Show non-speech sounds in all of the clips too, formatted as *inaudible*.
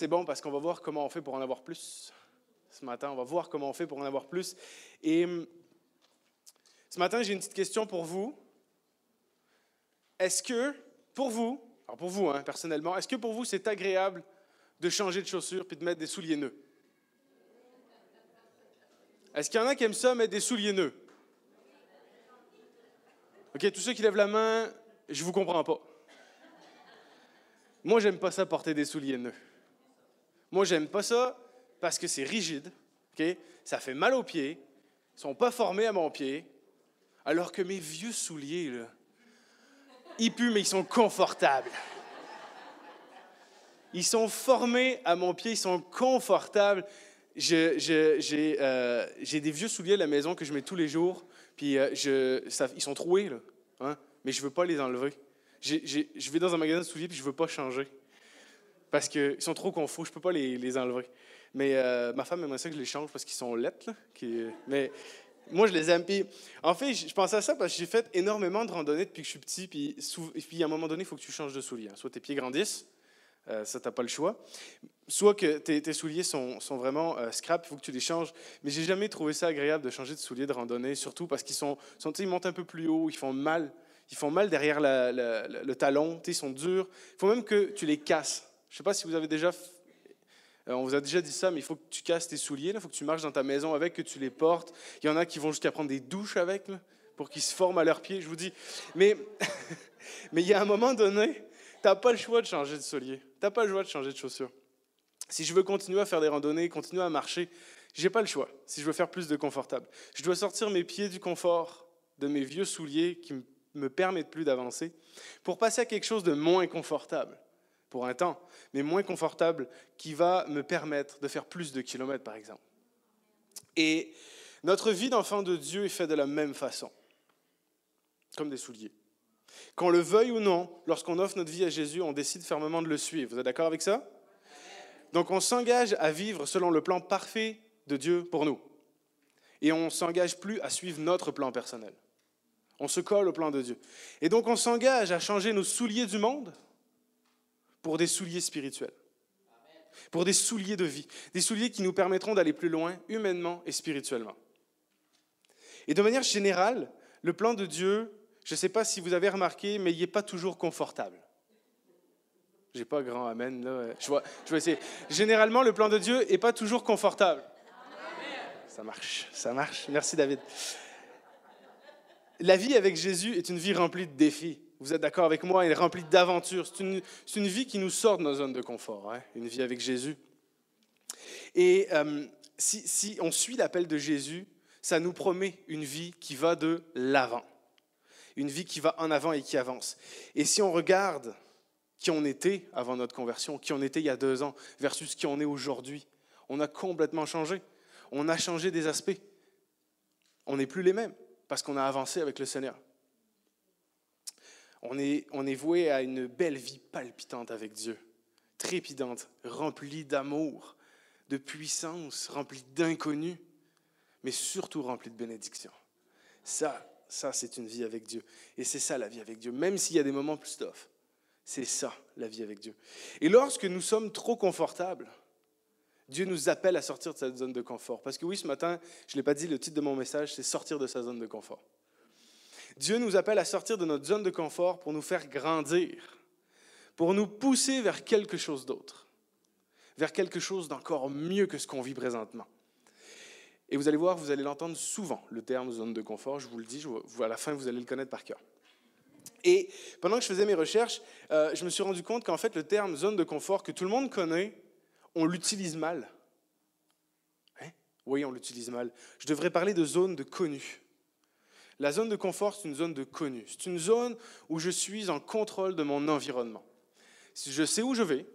c'est bon parce qu'on va voir comment on fait pour en avoir plus. Ce matin, on va voir comment on fait pour en avoir plus. Et hum, ce matin, j'ai une petite question pour vous. Est-ce que, pour vous, alors pour vous, hein, personnellement, est-ce que pour vous, c'est agréable de changer de chaussures puis de mettre des souliers nœuds? Est-ce qu'il y en a qui aiment ça, mettre des souliers nœuds? OK, tous ceux qui lèvent la main, je vous comprends pas. Moi, j'aime pas ça porter des souliers nœuds. Moi, j'aime pas ça parce que c'est rigide, OK? Ça fait mal aux pieds, ils sont pas formés à mon pied, alors que mes vieux souliers, là, ils puent, mais ils sont confortables. Ils sont formés à mon pied, ils sont confortables. J'ai euh, des vieux souliers à la maison que je mets tous les jours, puis euh, ils sont troués, hein, mais je veux pas les enlever. je vais dans un magasin de souliers, puis je veux pas changer. Parce qu'ils sont trop confus, je ne peux pas les, les enlever. Mais euh, ma femme aimerait ça que je les change parce qu'ils sont lettres. Là, qui, mais moi, je les aime. Puis, en fait, je pensais à ça parce que j'ai fait énormément de randonnées depuis que je suis petit. Puis, puis à un moment donné, il faut que tu changes de souliers. Hein. Soit tes pieds grandissent, euh, ça, tu n'as pas le choix. Soit que tes, souliers sont, sont vraiment euh, scrap, il faut que tu les changes. Mais j'ai jamais trouvé ça agréable de changer de souliers de randonnée, surtout parce qu'ils sont, sont ils montent un peu plus haut, ils font mal. Ils font mal derrière le talon, ils sont durs. Il faut même que tu les casses. Je ne sais pas si vous avez déjà euh, on vous a déjà dit ça, mais il faut que tu casses tes souliers, il faut que tu marches dans ta maison avec, que tu les portes. Il y en a qui vont jusqu'à prendre des douches avec, pour qu'ils se forment à leurs pieds, je vous dis. Mais, *laughs* mais il y a un moment donné, tu n'as pas le choix de changer de souliers. Tu n'as pas le choix de changer de chaussures. Si je veux continuer à faire des randonnées, continuer à marcher, j'ai pas le choix. Si je veux faire plus de confortable, je dois sortir mes pieds du confort de mes vieux souliers qui me permettent plus d'avancer pour passer à quelque chose de moins confortable pour un temps, mais moins confortable, qui va me permettre de faire plus de kilomètres, par exemple. Et notre vie d'enfant de Dieu est faite de la même façon, comme des souliers. Qu'on le veuille ou non, lorsqu'on offre notre vie à Jésus, on décide fermement de le suivre. Vous êtes d'accord avec ça? Donc on s'engage à vivre selon le plan parfait de Dieu pour nous. Et on ne s'engage plus à suivre notre plan personnel. On se colle au plan de Dieu. Et donc on s'engage à changer nos souliers du monde pour des souliers spirituels, pour des souliers de vie, des souliers qui nous permettront d'aller plus loin humainement et spirituellement. Et de manière générale, le plan de Dieu, je ne sais pas si vous avez remarqué, mais il n'est pas toujours confortable. J'ai pas grand amen là. Je vois, je vais essayer. Généralement, le plan de Dieu n'est pas toujours confortable. Ça marche, ça marche. Merci David. La vie avec Jésus est une vie remplie de défis. Vous êtes d'accord avec moi, elle est remplie d'aventures. C'est une, une, vie qui nous sort de nos zones de confort, hein, une vie avec Jésus. Et euh, si, si, on suit l'appel de Jésus, ça nous promet une vie qui va de l'avant, une vie qui va en avant et qui avance. Et si on regarde qui on était avant notre conversion, qui on était il y a deux ans, versus qui on est aujourd'hui, on a complètement changé. On a changé des aspects. On n'est plus les mêmes parce qu'on a avancé avec le Seigneur. On est, on est voué à une belle vie palpitante avec Dieu, trépidante, remplie d'amour, de puissance, remplie d'inconnu, mais surtout remplie de bénédiction. Ça, ça, c'est une vie avec Dieu. Et c'est ça la vie avec Dieu, même s'il y a des moments plus tough. C'est ça, la vie avec Dieu. Et lorsque nous sommes trop confortables, Dieu nous appelle à sortir de cette zone de confort. Parce que oui, ce matin, je ne l'ai pas dit, le titre de mon message, c'est sortir de sa zone de confort. Dieu nous appelle à sortir de notre zone de confort pour nous faire grandir, pour nous pousser vers quelque chose d'autre, vers quelque chose d'encore mieux que ce qu'on vit présentement. Et vous allez voir, vous allez l'entendre souvent, le terme zone de confort, je vous le dis, à la fin, vous allez le connaître par cœur. Et pendant que je faisais mes recherches, euh, je me suis rendu compte qu'en fait, le terme zone de confort que tout le monde connaît, on l'utilise mal. Hein? Oui, on l'utilise mal. Je devrais parler de zone de connu. La zone de confort, c'est une zone de connu. C'est une zone où je suis en contrôle de mon environnement. Je sais où je vais,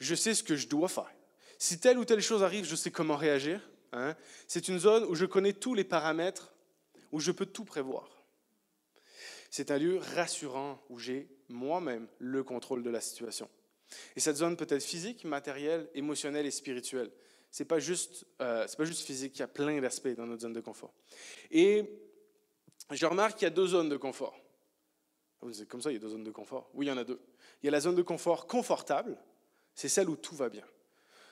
je sais ce que je dois faire. Si telle ou telle chose arrive, je sais comment réagir. Hein. C'est une zone où je connais tous les paramètres, où je peux tout prévoir. C'est un lieu rassurant où j'ai moi-même le contrôle de la situation. Et cette zone peut être physique, matérielle, émotionnelle et spirituelle. Ce n'est pas, juste, euh, pas juste physique, il y a plein d'aspects dans notre zone de confort. Et je remarque qu'il y a deux zones de confort. C'est comme ça, il y a deux zones de confort. Oui, il y en a deux. Il y a la zone de confort confortable, c'est celle où tout va bien.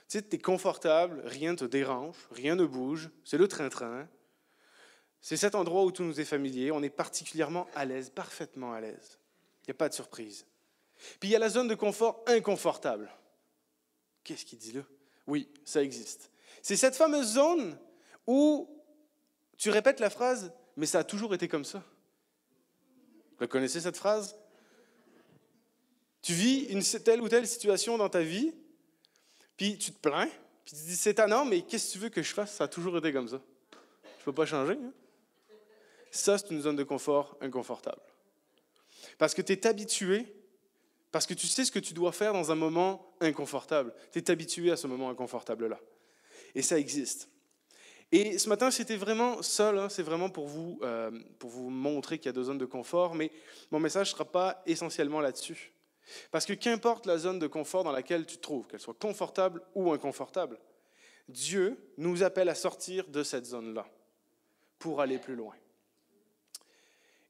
Tu sais, tu es confortable, rien ne te dérange, rien ne bouge, c'est le train-train. C'est cet endroit où tout nous est familier, on est particulièrement à l'aise, parfaitement à l'aise. Il n'y a pas de surprise. Puis il y a la zone de confort inconfortable. Qu'est-ce qu'il dit là? Oui, ça existe. C'est cette fameuse zone où tu répètes la phrase, mais ça a toujours été comme ça. Vous connaissez cette phrase? Tu vis une telle ou telle situation dans ta vie, puis tu te plains, puis tu te dis, c'est tannant, mais qu'est-ce que tu veux que je fasse? Ça a toujours été comme ça. Je ne peux pas changer. Hein? Ça, c'est une zone de confort inconfortable. Parce que tu es habitué, parce que tu sais ce que tu dois faire dans un moment inconfortable. Tu es habitué à ce moment inconfortable-là. Et ça existe. Et ce matin, c'était vraiment ça, hein, c'est vraiment pour vous, euh, pour vous montrer qu'il y a deux zones de confort, mais mon message ne sera pas essentiellement là-dessus. Parce que qu'importe la zone de confort dans laquelle tu te trouves, qu'elle soit confortable ou inconfortable, Dieu nous appelle à sortir de cette zone-là pour aller plus loin.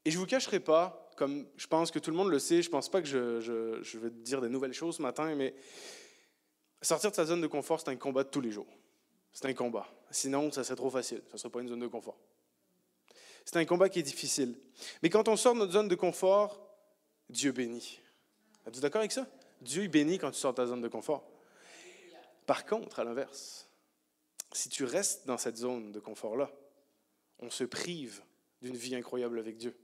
Et je ne vous cacherai pas, comme je pense que tout le monde le sait, je ne pense pas que je, vais dire des nouvelles choses ce matin, mais sortir de sa zone de confort, c'est un combat de tous les jours. C'est un combat. Sinon, ça serait trop facile. Ça ne serait pas une zone de confort. C'est un combat qui est difficile. Mais quand on sort de notre zone de confort, Dieu bénit. Êtes-vous d'accord avec ça? Dieu bénit quand tu sors de ta zone de confort. Par contre, à l'inverse, si tu restes dans cette zone de confort-là, on se prive d'une vie incroyable avec Dieu.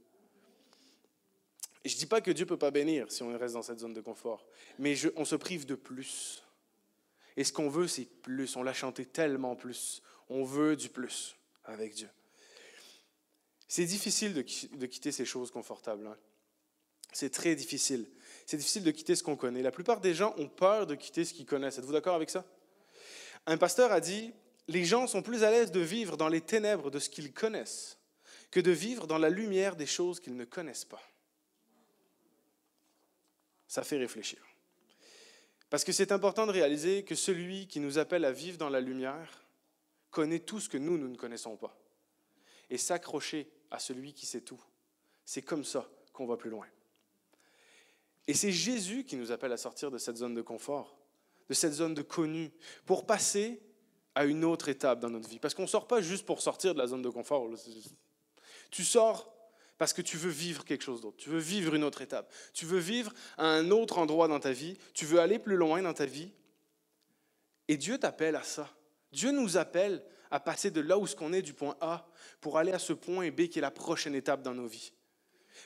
Et je ne dis pas que Dieu ne peut pas bénir si on reste dans cette zone de confort, mais on se prive de plus. Et ce qu'on veut, c'est plus. On l'a chanté tellement plus. On veut du plus avec Dieu. C'est difficile de, quitter ces choses confortables. Hein. C'est très difficile. C'est difficile de quitter ce qu'on connaît. La plupart des gens ont peur de quitter ce qu'ils connaissent. Êtes-vous d'accord avec ça? Un pasteur a dit, les gens sont plus à l'aise de vivre dans les ténèbres de ce qu'ils connaissent que de vivre dans la lumière des choses qu'ils ne connaissent pas. Ça fait réfléchir. Parce que c'est important de réaliser que celui qui nous appelle à vivre dans la lumière connaît tout ce que nous, nous ne connaissons pas. Et s'accrocher à celui qui sait tout, c'est comme ça qu'on va plus loin. Et c'est Jésus qui nous appelle à sortir de cette zone de confort, de cette zone de connu, pour passer à une autre étape dans notre vie. Parce qu'on ne sort pas juste pour sortir de la zone de confort. Tu sors parce que tu veux vivre quelque chose d'autre. Tu veux vivre une autre étape. Tu veux vivre à un autre endroit dans ta vie. Tu veux aller plus loin dans ta vie. Et Dieu t'appelle à ça. Dieu nous appelle à passer de là où ce qu'on est, du point A, pour aller à ce point B qui est la prochaine étape dans nos vies.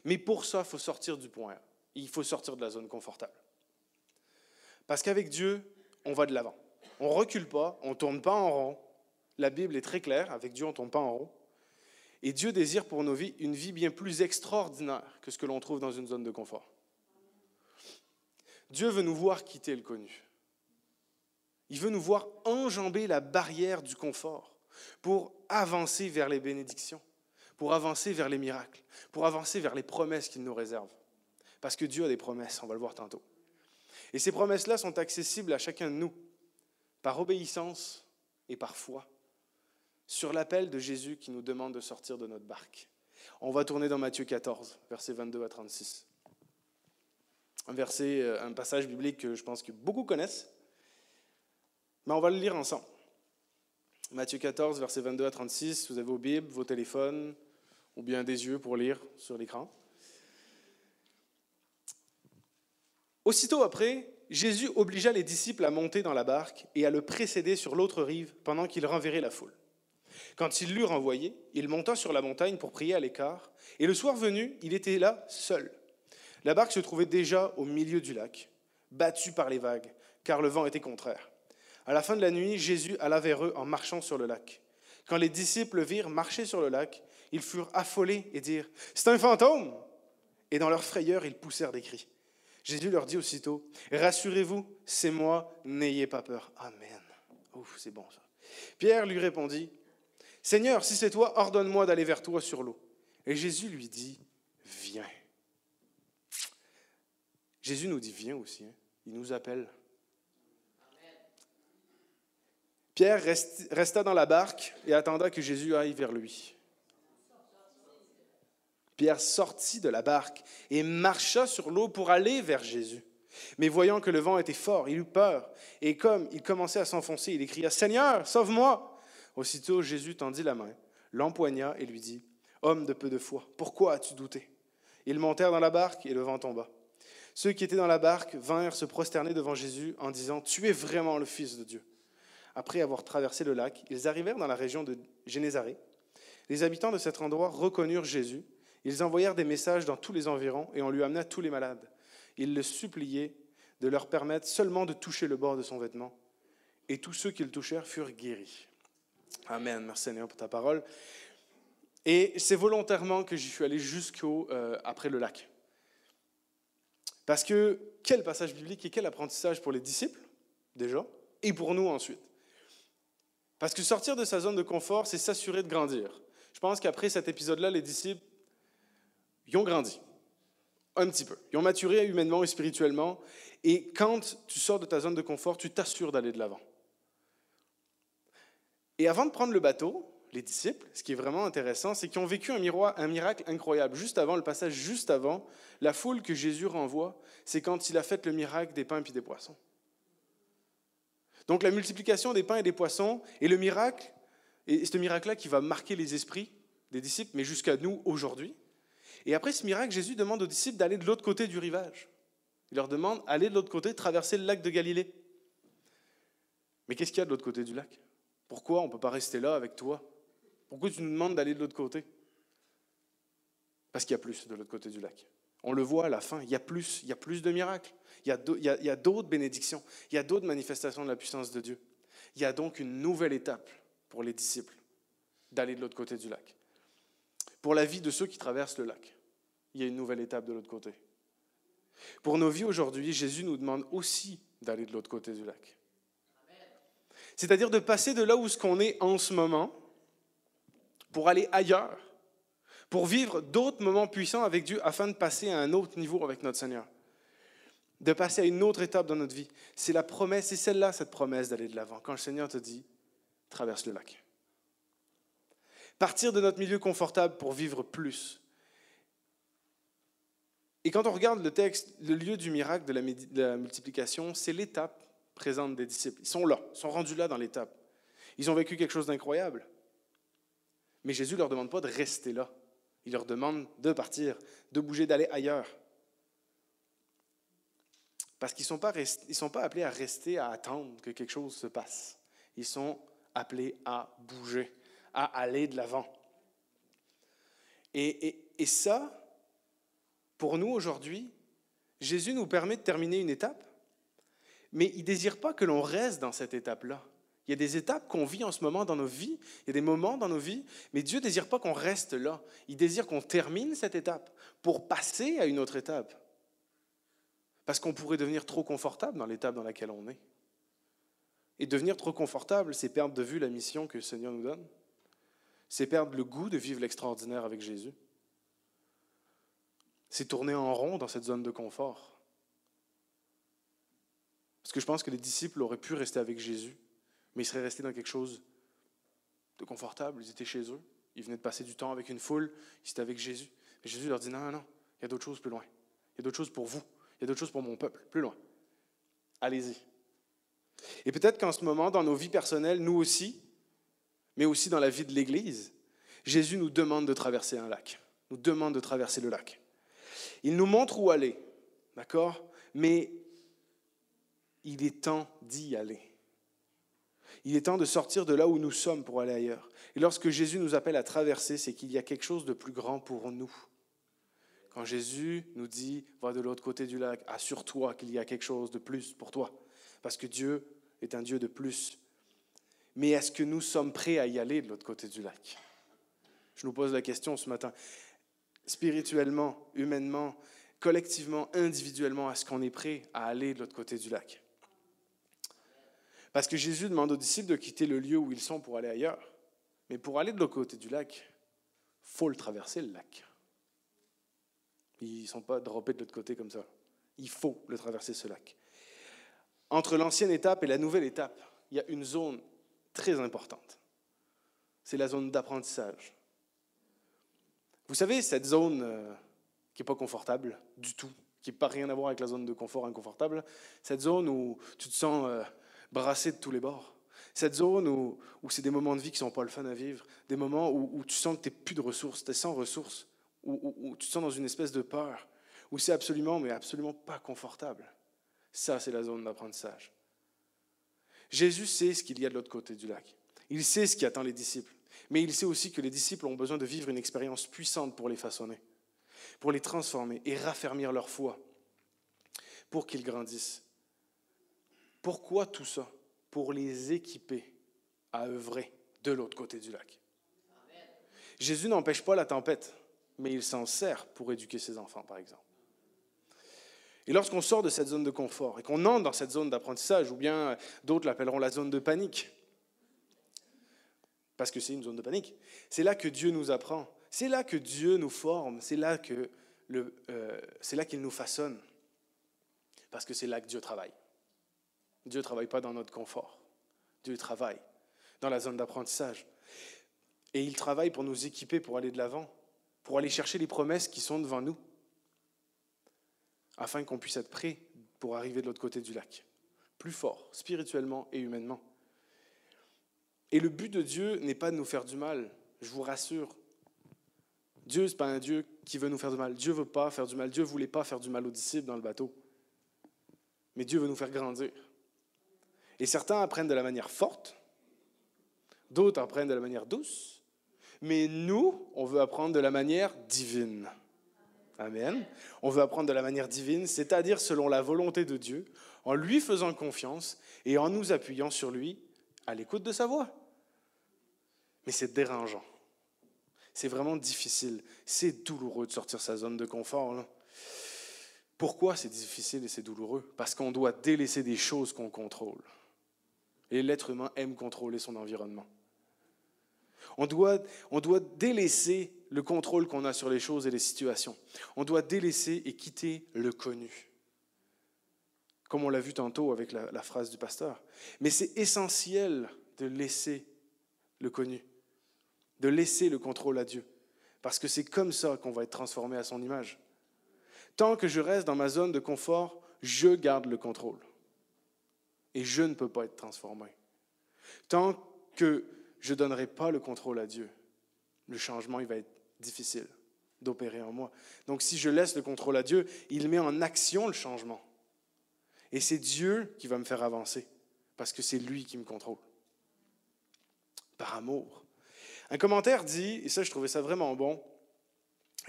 Mais pour ça, il faut sortir du point A. Il faut sortir de la zone confortable. Parce qu'avec Dieu, on va de l'avant. On recule pas, on ne tourne pas en rond. La Bible est très claire, avec Dieu, on ne tourne pas en rond. Et Dieu désire pour nos vies une vie bien plus extraordinaire que ce que l'on trouve dans une zone de confort. Dieu veut nous voir quitter le connu. Il veut nous voir enjamber la barrière du confort pour avancer vers les bénédictions, pour avancer vers les miracles, pour avancer vers les promesses qu'il nous réserve. Parce que Dieu a des promesses, on va le voir tantôt. Et ces promesses-là sont accessibles à chacun de nous, par obéissance et par foi sur l'appel de Jésus qui nous demande de sortir de notre barque. On va tourner dans Matthieu 14, versets 22 à 36. Un verset, euh, un passage biblique que je pense que beaucoup connaissent, mais on va le lire ensemble. Matthieu 14, versets 22 à 36. Vous avez vos Bibles, vos téléphones, ou bien des yeux pour lire sur l'écran. Aussitôt après, Jésus obligea les disciples à monter dans la barque et à le précéder sur l'autre rive pendant qu'il renverrait la foule. Quand il l'eut renvoyé, il monta sur la montagne pour prier à l'écart, et le soir venu, il était là seul. La barque se trouvait déjà au milieu du lac, battue par les vagues, car le vent était contraire. À la fin de la nuit, Jésus alla vers eux en marchant sur le lac. Quand les disciples virent marcher sur le lac, ils furent affolés et dirent C'est un fantôme Et dans leur frayeur, ils poussèrent des cris. Jésus leur dit aussitôt Rassurez-vous, c'est moi, n'ayez pas peur. Amen. Ouf, c'est bon ça. Pierre lui répondit Seigneur, si c'est toi, ordonne-moi d'aller vers toi sur l'eau. Et Jésus lui dit, viens. Jésus nous dit, viens aussi. Hein. Il nous appelle. Pierre resta dans la barque et attenda que Jésus aille vers lui. Pierre sortit de la barque et marcha sur l'eau pour aller vers Jésus. Mais voyant que le vent était fort, il eut peur, et comme il commençait à s'enfoncer, il écria, Seigneur, sauve-moi. Aussitôt Jésus tendit la main, l'empoigna et lui dit, Homme de peu de foi, pourquoi as-tu douté? Ils montèrent dans la barque et le vent tomba. Ceux qui étaient dans la barque vinrent se prosterner devant Jésus en disant, Tu es vraiment le Fils de Dieu. Après avoir traversé le lac, ils arrivèrent dans la région de Génézaré. Les habitants de cet endroit reconnurent Jésus. Ils envoyèrent des messages dans tous les environs et on lui amena tous les malades. Ils le suppliaient de leur permettre seulement de toucher le bord de son vêtement. Et tous ceux qui le touchèrent furent guéris. Amen. Merci Seigneur pour ta parole. Et c'est volontairement que j'y suis allé jusqu'au euh, après le lac. Parce que quel passage biblique et quel apprentissage pour les disciples, déjà, et pour nous ensuite. Parce que sortir de sa zone de confort, c'est s'assurer de grandir. Je pense qu'après cet épisode-là, les disciples, ils ont grandi. Un petit peu. Ils ont maturé humainement et spirituellement. Et quand tu sors de ta zone de confort, tu t'assures d'aller de l'avant. Et avant de prendre le bateau, les disciples, ce qui est vraiment intéressant, c'est qu'ils ont vécu un, miracle incroyable. Juste avant, le passage juste avant, la foule que Jésus renvoie, c'est quand il a fait le miracle des pains et des poissons. Donc la multiplication des pains et des poissons est le miracle, et ce miracle-là qui va marquer les esprits des disciples, mais jusqu'à nous aujourd'hui. Et après ce miracle, Jésus demande aux disciples d'aller de l'autre côté du rivage. Il leur demande d'aller de l'autre côté, traverser le lac de Galilée. Mais qu'est-ce qu'il y a de l'autre côté du lac? Pourquoi on ne peut pas rester là avec toi? Pourquoi tu nous demandes d'aller de l'autre côté? Parce qu'il y a plus de l'autre côté du lac. On le voit à la fin, il y a plus, il y a plus de miracles, il y a d'autres bénédictions, il y a d'autres manifestations de la puissance de Dieu. Il y a donc une nouvelle étape pour les disciples d'aller de l'autre côté du lac. Pour la vie de ceux qui traversent le lac, il y a une nouvelle étape de l'autre côté. Pour nos vies aujourd'hui, Jésus nous demande aussi d'aller de l'autre côté du lac. C'est-à-dire de passer de là où ce qu'on est en ce moment pour aller ailleurs, pour vivre d'autres moments puissants avec Dieu afin de passer à un autre niveau avec notre Seigneur, de passer à une autre étape dans notre vie. C'est la promesse, c'est celle-là, cette promesse d'aller de l'avant. Quand le Seigneur te dit, traverse le lac. Partir de notre milieu confortable pour vivre plus. Et quand on regarde le texte, le lieu du miracle de la, de la multiplication, c'est l'étape présente des disciples. Ils sont là, ils sont rendus là dans l'étape. Ils ont vécu quelque chose d'incroyable. Mais Jésus ne leur demande pas de rester là. Il leur demande de partir, de bouger, d'aller ailleurs. Parce qu'ils ne sont, pas sont pas appelés à rester, à attendre que quelque chose se passe. Ils sont appelés à bouger, à aller de l'avant. Et, et, et ça, pour nous aujourd'hui, Jésus nous permet de terminer une étape, mais il ne désire pas que l'on reste dans cette étape-là. Il y a des étapes qu'on vit en ce moment dans nos vies, il y a des moments dans nos vies, mais Dieu ne désire pas qu'on reste là. Il désire qu'on termine cette étape pour passer à une autre étape. Parce qu'on pourrait devenir trop confortable dans l'étape dans laquelle on est. Et devenir trop confortable, c'est perdre de vue la mission que le Seigneur nous donne. C'est perdre le goût de vivre l'extraordinaire avec Jésus. C'est tourner en rond dans cette zone de confort. Parce que je pense que les disciples auraient pu rester avec Jésus mais ils seraient restés dans quelque chose de confortable. Ils étaient chez eux, ils venaient de passer du temps avec une foule, ils étaient avec Jésus. Et Jésus leur dit non, non, non, il y a d'autres choses plus loin. Il y a d'autres choses pour vous, il y a d'autres choses pour mon peuple, plus loin. Allez-y. Et peut-être qu'en ce moment, dans nos vies personnelles, nous aussi, mais aussi dans la vie de l'Église, Jésus nous demande de traverser un lac, nous demande de traverser le lac. Il nous montre où aller, d'accord? Mais il est temps d'y aller. Il est temps de sortir de là où nous sommes pour aller ailleurs. Et lorsque Jésus nous appelle à traverser, c'est qu'il y a quelque chose de plus grand pour nous. Quand Jésus nous dit, va de l'autre côté du lac, assure-toi qu'il y a quelque chose de plus pour toi. Parce que Dieu est un Dieu de plus. Mais est-ce que nous sommes prêts à y aller de l'autre côté du lac? Je nous pose la question ce matin. Spirituellement, humainement, collectivement, individuellement, est-ce qu'on est prêt à aller de l'autre côté du lac? Parce que Jésus demande aux disciples de quitter le lieu où ils sont pour aller ailleurs. Mais pour aller de l'autre côté du lac, faut le traverser le lac. Ils ne sont pas droppés de l'autre côté comme ça. Il faut le traverser ce lac. Entre l'ancienne étape et la nouvelle étape, il y a une zone très importante. C'est la zone d'apprentissage. Vous savez, cette zone euh, qui n'est pas confortable du tout, qui n'a pas rien à voir avec la zone de confort inconfortable, cette zone où tu te sens euh, brassé de tous les bords. Cette zone où, c'est des moments de vie qui sont pas le fun à vivre, des moments où, tu sens que tu n'es plus de ressources, tu es sans ressources, où, où, tu te sens dans une espèce de peur, où c'est absolument, mais absolument pas confortable. Ça, c'est la zone d'apprentissage. Jésus sait ce qu'il y a de l'autre côté du lac. Il sait ce qui attend les disciples. Mais il sait aussi que les disciples ont besoin de vivre une expérience puissante pour les façonner, pour les transformer et raffermir leur foi, pour qu'ils grandissent. Pourquoi tout ça? Pour les équiper à œuvrer de l'autre côté du lac. Jésus n'empêche pas la tempête, mais il s'en sert pour éduquer ses enfants, par exemple. Et lorsqu'on sort de cette zone de confort et qu'on entre dans cette zone d'apprentissage, ou bien d'autres l'appelleront la zone de panique, parce que c'est une zone de panique. C'est là que Dieu nous apprend, c'est là que Dieu nous forme, c'est là euh, c'est là qu'il nous façonne, parce que c'est là que Dieu travaille. Dieu ne travaille pas dans notre confort, Dieu travaille dans la zone d'apprentissage. Et il travaille pour nous équiper pour aller de l'avant, pour aller chercher les promesses qui sont devant nous, afin qu'on puisse être prêt pour arriver de l'autre côté du lac, plus fort, spirituellement et humainement. Et le but de Dieu n'est pas de nous faire du mal, je vous rassure. Dieu, ce n'est pas un Dieu qui veut nous faire du mal. Dieu ne veut pas faire du mal. Dieu ne voulait pas faire du mal aux disciples dans le bateau. Mais Dieu veut nous faire grandir. Et certains apprennent de la manière forte, d'autres apprennent de la manière douce, mais nous, on veut apprendre de la manière divine. Amen. On veut apprendre de la manière divine, c'est-à-dire selon la volonté de Dieu, en lui faisant confiance et en nous appuyant sur lui à l'écoute de sa voix mais c'est dérangeant. C'est vraiment difficile. C'est douloureux de sortir sa zone de confort. Pourquoi c'est difficile et c'est douloureux? Parce qu'on doit délaisser des choses qu'on contrôle. Et l'être humain aime contrôler son environnement. On doit, on doit délaisser le contrôle qu'on a sur les choses et les situations. On doit délaisser et quitter le connu. Comme on l'a vu tantôt avec la, la phrase du pasteur. Mais c'est essentiel de laisser le connu de laisser le contrôle à Dieu. Parce que c'est comme ça qu'on va être transformé à son image. Tant que je reste dans ma zone de confort, je garde le contrôle. Et je ne peux pas être transformé. Tant que je ne donnerai pas le contrôle à Dieu, le changement il va être difficile d'opérer en moi. Donc si je laisse le contrôle à Dieu, il met en action le changement. Et c'est Dieu qui va me faire avancer, parce que c'est lui qui me contrôle. Par amour. Un commentaire dit, et ça je trouvais ça vraiment bon,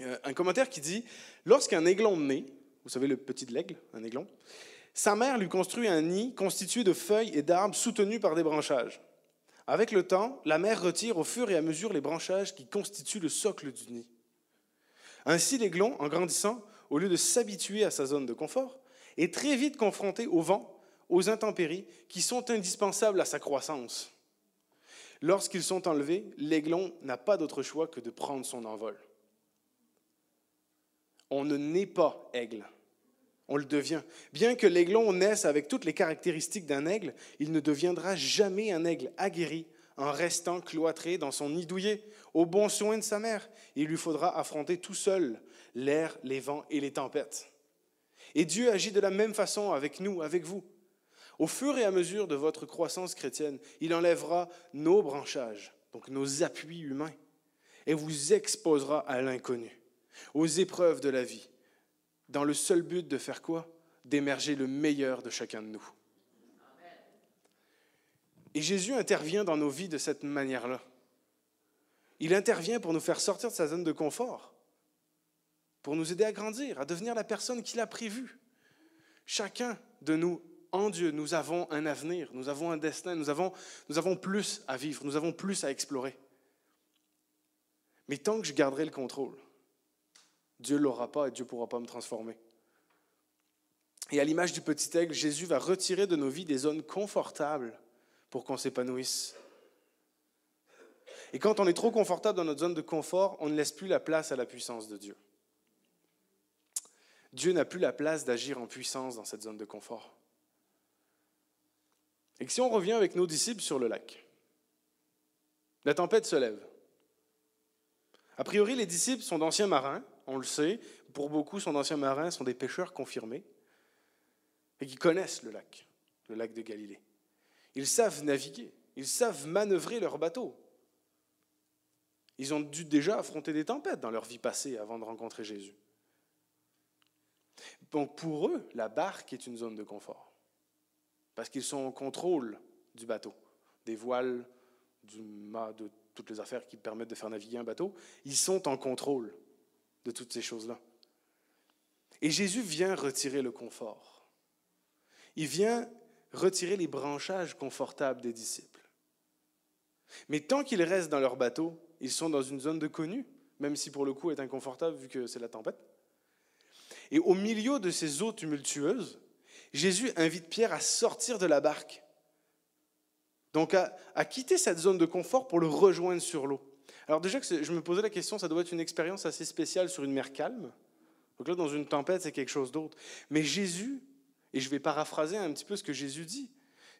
euh, un commentaire qui dit, lorsqu'un aiglon naît, vous savez le petit de l'aigle, un aiglon, sa mère lui construit un nid constitué de feuilles et d'arbres soutenus par des branchages. Avec le temps, la mère retire au fur et à mesure les branchages qui constituent le socle du nid. Ainsi, l'aiglon, en grandissant, au lieu de s'habituer à sa zone de confort, est très vite confronté au vent, aux intempéries qui sont indispensables à sa croissance. Lorsqu'ils sont enlevés, l'aiglon n'a pas d'autre choix que de prendre son envol. On ne naît pas aigle, on le devient. Bien que l'aiglon naisse avec toutes les caractéristiques d'un aigle, il ne deviendra jamais un aigle aguerri en restant cloîtré dans son nid douillet, au bon soin de sa mère. Il lui faudra affronter tout seul l'air, les vents et les tempêtes. Et Dieu agit de la même façon avec nous, avec vous. Au fur et à mesure de votre croissance chrétienne, il enlèvera nos branchages, donc nos appuis humains, et vous exposera à l'inconnu, aux épreuves de la vie, dans le seul but de faire quoi? D'émerger le meilleur de chacun de nous. Et Jésus intervient dans nos vies de cette manière-là. Il intervient pour nous faire sortir de sa zone de confort, pour nous aider à grandir, à devenir la personne qu'il a prévue. Chacun de nous en Dieu, nous avons un avenir, nous avons un destin, nous avons, nous avons plus à vivre, nous avons plus à explorer. Mais tant que je garderai le contrôle, Dieu ne l'aura pas et Dieu ne pourra pas me transformer. Et à l'image du petit aigle, Jésus va retirer de nos vies des zones confortables pour qu'on s'épanouisse. Et quand on est trop confortable dans notre zone de confort, on ne laisse plus la place à la puissance de Dieu. Dieu n'a plus la place d'agir en puissance dans cette zone de confort. Et si on revient avec nos disciples sur le lac, la tempête se lève. A priori, les disciples sont d'anciens marins, on le sait, pour beaucoup, sont d'anciens marins, sont des pêcheurs confirmés et qui connaissent le lac, le lac de Galilée. Ils savent naviguer, ils savent manœuvrer leur bateau. Ils ont dû déjà affronter des tempêtes dans leur vie passée avant de rencontrer Jésus. Donc pour eux, la barque est une zone de confort, parce qu'ils sont en contrôle du bateau, des voiles, du mât, de toutes les affaires qui permettent de faire naviguer un bateau. Ils sont en contrôle de toutes ces choses-là. Et Jésus vient retirer le confort. Il vient retirer les branchages confortables des disciples. Mais tant qu'ils restent dans leur bateau, ils sont dans une zone de connu, même si pour le coup est inconfortable vu que c'est la tempête. Et au milieu de ces eaux tumultueuses, Jésus invite Pierre à sortir de la barque, donc à, à quitter cette zone de confort pour le rejoindre sur l'eau. Alors déjà je me posais la question, ça doit être une expérience assez spéciale sur une mer calme. Donc là, dans une tempête, c'est quelque chose d'autre. Mais Jésus, et je vais paraphraser un petit peu ce que Jésus dit,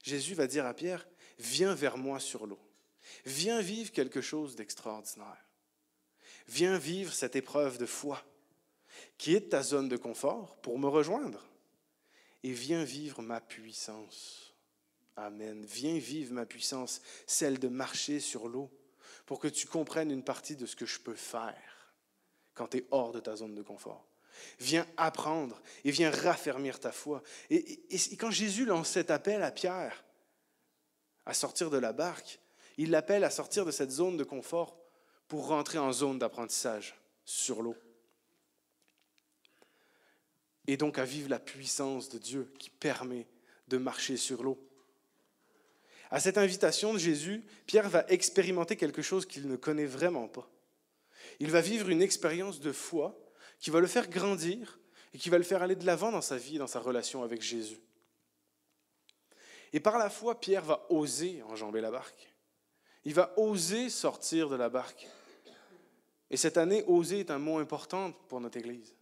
Jésus va dire à Pierre, viens vers moi sur l'eau. Viens vivre quelque chose d'extraordinaire. Viens vivre cette épreuve de foi qui est ta zone de confort pour me rejoindre. Et viens vivre ma puissance. Amen. Viens vivre ma puissance, celle de marcher sur l'eau, pour que tu comprennes une partie de ce que je peux faire quand tu es hors de ta zone de confort. Viens apprendre et viens raffermir ta foi. Et, quand Jésus lance cet appel à Pierre à sortir de la barque, il l'appelle à sortir de cette zone de confort pour rentrer en zone d'apprentissage sur l'eau. Et donc à vivre la puissance de Dieu qui permet de marcher sur l'eau. À cette invitation de Jésus, Pierre va expérimenter quelque chose qu'il ne connaît vraiment pas. Il va vivre une expérience de foi qui va le faire grandir et qui va le faire aller de l'avant dans sa vie, dans sa relation avec Jésus. Et par la foi, Pierre va oser enjamber la barque. Il va oser sortir de la barque. Et cette année, oser est un mot important pour notre Église.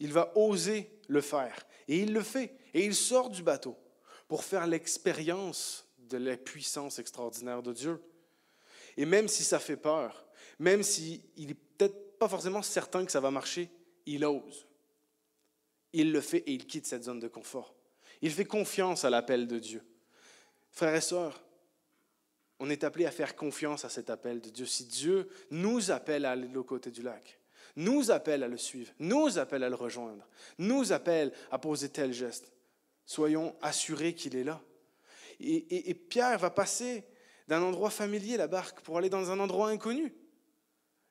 Il va oser le faire. Et il le fait. Et il sort du bateau pour faire l'expérience de la puissance extraordinaire de Dieu. Et même si ça fait peur, même s'il n'est peut-être pas forcément certain que ça va marcher, il ose. Il le fait et il quitte cette zone de confort. Il fait confiance à l'appel de Dieu. Frères et sœurs, on est appelé à faire confiance à cet appel de Dieu. Si Dieu nous appelle à aller de l'autre côté du lac, nous appelle à le suivre, nous appelle à le rejoindre, nous appelle à poser tel geste, soyons assurés qu'il est là. Et, Pierre va passer d'un endroit familier, la barque, pour aller dans un endroit inconnu.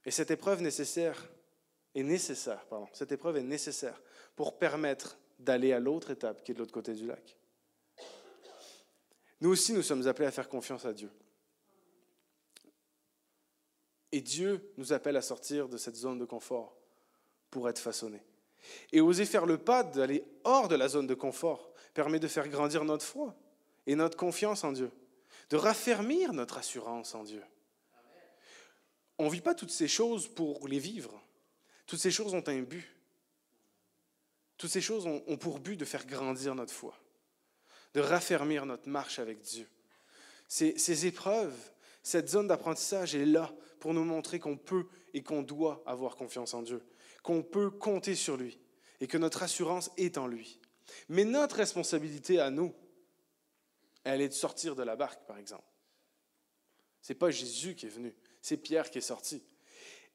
Et cette épreuve nécessaire est nécessaire, cette épreuve est nécessaire pour permettre d'aller à l'autre étape qui est de l'autre côté du lac. Nous aussi, nous sommes appelés à faire confiance à Dieu. Et Dieu nous appelle à sortir de cette zone de confort pour être façonnés. Et oser faire le pas d'aller hors de la zone de confort permet de faire grandir notre foi et notre confiance en Dieu, de raffermir notre assurance en Dieu. On ne vit pas toutes ces choses pour les vivre. Toutes ces choses ont un but. Toutes ces choses ont pour but de faire grandir notre foi, de raffermir notre marche avec Dieu. Ces, ces épreuves, cette zone d'apprentissage est là pour nous montrer qu'on peut et qu'on doit avoir confiance en Dieu, qu'on peut compter sur lui et que notre assurance est en lui. Mais notre responsabilité à nous, elle est de sortir de la barque, par exemple. Ce n'est pas Jésus qui est venu, c'est Pierre qui est sorti.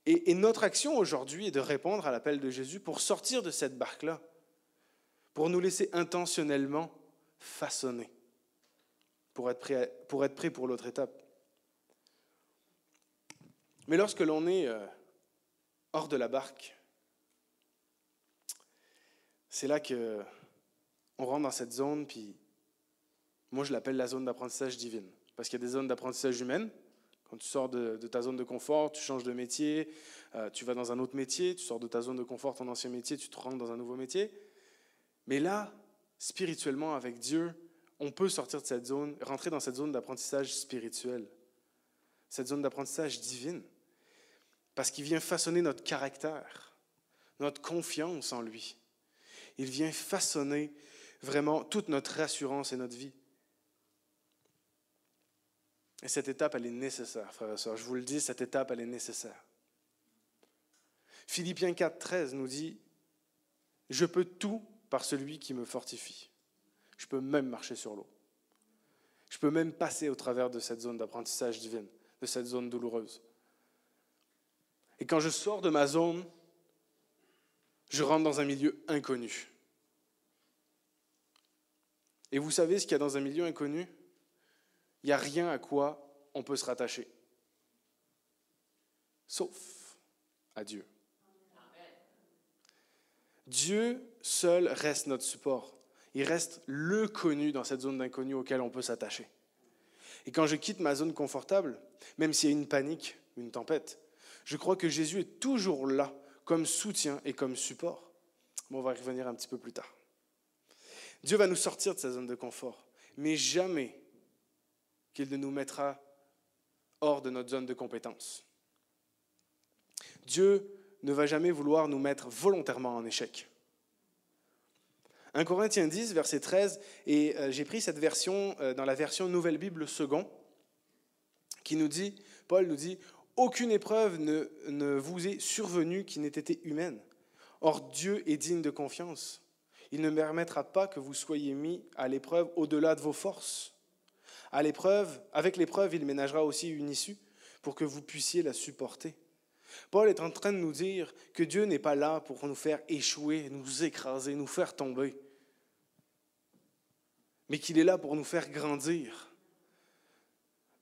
Et, notre action aujourd'hui est de répondre à l'appel de Jésus pour sortir de cette barque-là, pour nous laisser intentionnellement façonner, pour être prêt pour, l'autre étape. Mais lorsque l'on est euh, hors de la barque, c'est là que on rentre dans cette zone, puis moi, je l'appelle la zone d'apprentissage divine. Parce qu'il y a des zones d'apprentissage humaines. Quand tu sors de, ta zone de confort, tu changes de métier, euh, tu vas dans un autre métier, tu sors de ta zone de confort, ton ancien métier, tu te rentres dans un nouveau métier. Mais là, spirituellement, avec Dieu, on peut sortir de cette zone, rentrer dans cette zone d'apprentissage spirituel, cette zone d'apprentissage divine, parce qu'il vient façonner notre caractère, notre confiance en lui. Il vient façonner vraiment toute notre assurance et notre vie. Et cette étape, elle est nécessaire, frères et sœurs. Je vous le dis, cette étape, elle est nécessaire. Philippiens 4, 13 nous dit, Je peux tout par celui qui me fortifie. Je peux même marcher sur l'eau. Je peux même passer au travers de cette zone d'apprentissage divine, de cette zone douloureuse. Et quand je sors de ma zone, je rentre dans un milieu inconnu. Et vous savez ce qu'il y a dans un milieu inconnu? Il n'y a rien à quoi on peut se rattacher. Sauf à Dieu. Dieu seul reste notre support. Il reste le connu dans cette zone d'inconnu auquel on peut s'attacher. Et quand je quitte ma zone confortable, même s'il y a une panique, une tempête, je crois que Jésus est toujours là comme soutien et comme support. on va y revenir un petit peu plus tard. Dieu va nous sortir de sa zone de confort, mais jamais qu'il ne nous mettra hors de notre zone de compétence. Dieu ne va jamais vouloir nous mettre volontairement en échec. 1 Corinthiens 10, verset 13, et euh, j'ai pris cette version euh, dans la version Nouvelle Bible second, qui nous dit, Paul nous dit, aucune épreuve ne, ne vous est survenue qui n'ait été humaine. Or Dieu est digne de confiance. Il ne permettra pas que vous soyez mis à l'épreuve au-delà de vos forces. À l'épreuve, avec l'épreuve, il ménagera aussi une issue pour que vous puissiez la supporter. Paul est en train de nous dire que Dieu n'est pas là pour nous faire échouer, nous écraser, nous faire tomber, mais qu'il est là pour nous faire grandir.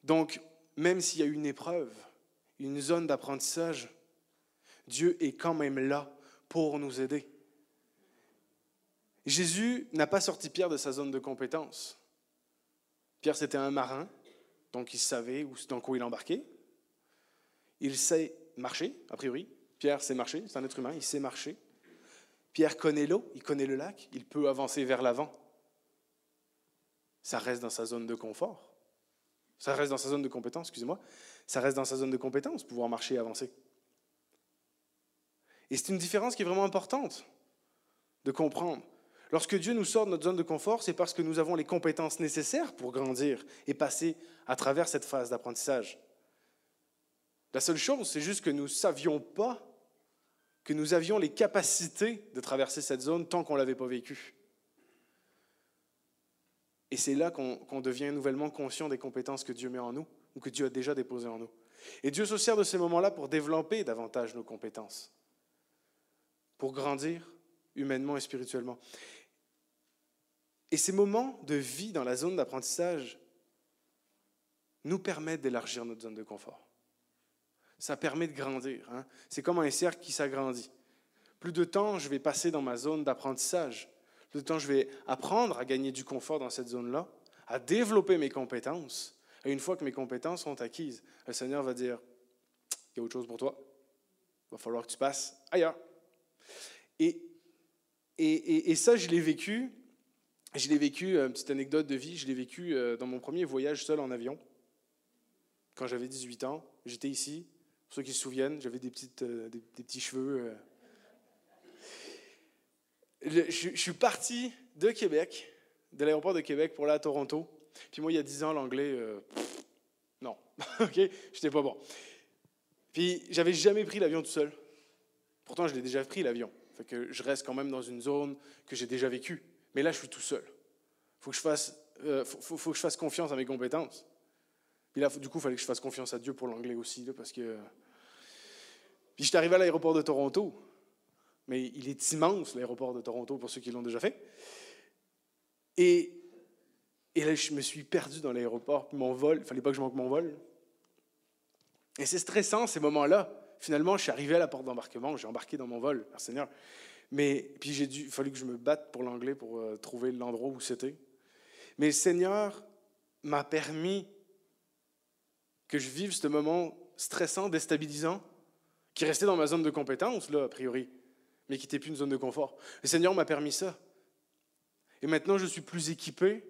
Donc, même s'il y a une épreuve, une zone d'apprentissage, Dieu est quand même là pour nous aider. Jésus n'a pas sorti Pierre de sa zone de compétence. Pierre, c'était un marin, donc il savait dans quoi il embarquait. Il sait marcher, a priori. Pierre sait marcher, c'est un être humain, il sait marcher. Pierre connaît l'eau, il connaît le lac, il peut avancer vers l'avant. Ça reste dans sa zone de confort. Ça reste dans sa zone de compétence, excusez-moi. Ça reste dans sa zone de compétence, pouvoir marcher et avancer. Et c'est une différence qui est vraiment importante de comprendre. Lorsque Dieu nous sort de notre zone de confort, c'est parce que nous avons les compétences nécessaires pour grandir et passer à travers cette phase d'apprentissage. La seule chose, c'est juste que nous ne savions pas que nous avions les capacités de traverser cette zone tant qu'on ne l'avait pas vécu. Et c'est là qu'on devient nouvellement conscient des compétences que Dieu met en nous ou que Dieu a déjà déposées en nous. Et Dieu se sert de ces moments-là pour développer davantage nos compétences, pour grandir humainement et spirituellement. Et ces moments de vie dans la zone d'apprentissage nous permettent d'élargir notre zone de confort ça permet de grandir. Hein. C'est comme un cercle qui s'agrandit. Plus de temps je vais passer dans ma zone d'apprentissage, plus de temps je vais apprendre à gagner du confort dans cette zone-là, à développer mes compétences. Et une fois que mes compétences sont acquises, le Seigneur va dire, il y a autre chose pour toi. Il va falloir que tu passes ailleurs. Et, et, et, ça, je l'ai vécu. Je l'ai vécu, une petite anecdote de vie, je l'ai vécu euh, dans mon premier voyage seul en avion. Quand j'avais 18 ans, j'étais ici, pour ceux qui se souviennent, j'avais des, euh, petits cheveux. Euh. Je, suis parti de Québec, de l'aéroport de Québec pour aller à Toronto. Puis moi, il y a 10 ans, l'anglais, euh, non. *laughs* OK? J'étais pas bon. Puis j'avais jamais pris l'avion tout seul. Pourtant, je l'ai déjà pris l'avion. Fait que je reste quand même dans une zone que j'ai déjà vécue. Mais là, je suis tout seul. Je fasse, faut, que je fasse confiance à mes compétences. Là, du coup, il fallait que je fasse confiance à Dieu pour l'anglais aussi, parce que. Puis je suis arrivé à l'aéroport de Toronto. Mais il est immense, l'aéroport de Toronto, pour ceux qui l'ont déjà fait. Et, et là, je me suis perdu dans l'aéroport, mon vol, il fallait pas que je manque mon vol. Et c'est stressant, ces moments-là. Finalement, je suis arrivé à la porte d'embarquement, j'ai embarqué dans mon vol, Seigneur. Mais puis j'ai dû, il fallait que je me batte pour l'anglais pour euh, trouver l'endroit où c'était. Mais le Seigneur m'a permis que je vive ce moment stressant, déstabilisant, qui restait dans ma zone de compétence, là, a priori, mais qui n'était plus une zone de confort. Le Seigneur m'a permis ça. Et maintenant, je suis plus équipé,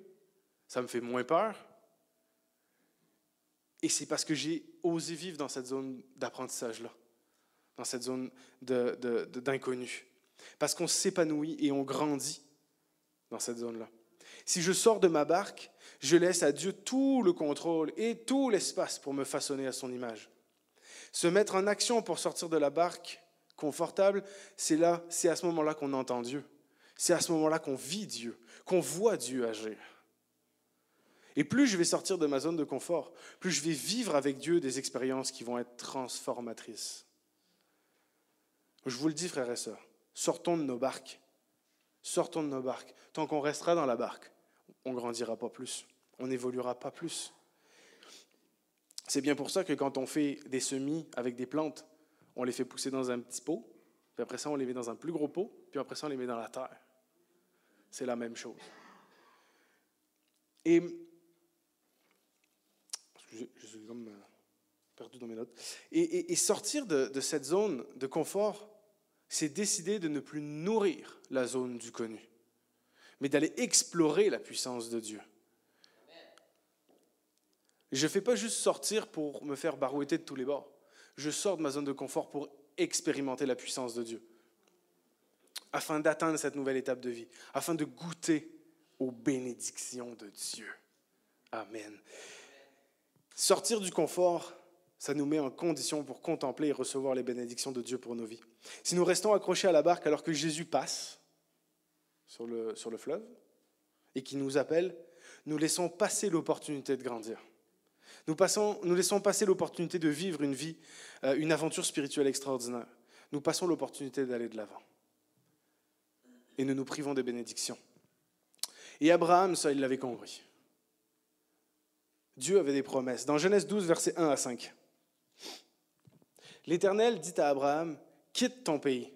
ça me fait moins peur. Et c'est parce que j'ai osé vivre dans cette zone d'apprentissage-là, dans cette zone d'inconnu. Parce qu'on s'épanouit et on grandit dans cette zone-là. Si je sors de ma barque, je laisse à Dieu tout le contrôle et tout l'espace pour me façonner à son image. Se mettre en action pour sortir de la barque confortable, c'est là, c'est à ce moment-là qu'on entend Dieu. C'est à ce moment-là qu'on vit Dieu, qu'on voit Dieu agir. Et plus je vais sortir de ma zone de confort, plus je vais vivre avec Dieu des expériences qui vont être transformatrices. Je vous le dis, frères et sœurs, sortons de nos barques. Sortons de nos barques. Tant qu'on restera dans la barque, on ne grandira pas plus, on n'évoluera pas plus. C'est bien pour ça que quand on fait des semis avec des plantes, on les fait pousser dans un petit pot, puis après ça, on les met dans un plus gros pot, puis après ça, on les met dans la terre. C'est la même chose. Et je, suis comme euh, perdu dans mes notes. Et, sortir de, de, cette zone de confort, c'est décider de ne plus nourrir la zone du connu, mais d'aller explorer la puissance de Dieu. Je ne fais pas juste sortir pour me faire barouetter de tous les bords. Je sors de ma zone de confort pour expérimenter la puissance de Dieu, afin d'atteindre cette nouvelle étape de vie, afin de goûter aux bénédictions de Dieu. Amen. Sortir du confort, ça nous met en condition pour contempler et recevoir les bénédictions de Dieu pour nos vies. Si nous restons accrochés à la barque alors que Jésus passe sur le, sur le fleuve et qui nous appelle, nous laissons passer l'opportunité de grandir. Nous, passons, nous laissons passer l'opportunité de vivre une vie, euh, une aventure spirituelle extraordinaire. Nous passons l'opportunité d'aller de l'avant. Et nous nous privons des bénédictions. Et Abraham, ça, il l'avait compris. Dieu avait des promesses. Dans Genèse 12, versets 1 à 5. L'Éternel dit à Abraham, quitte ton pays.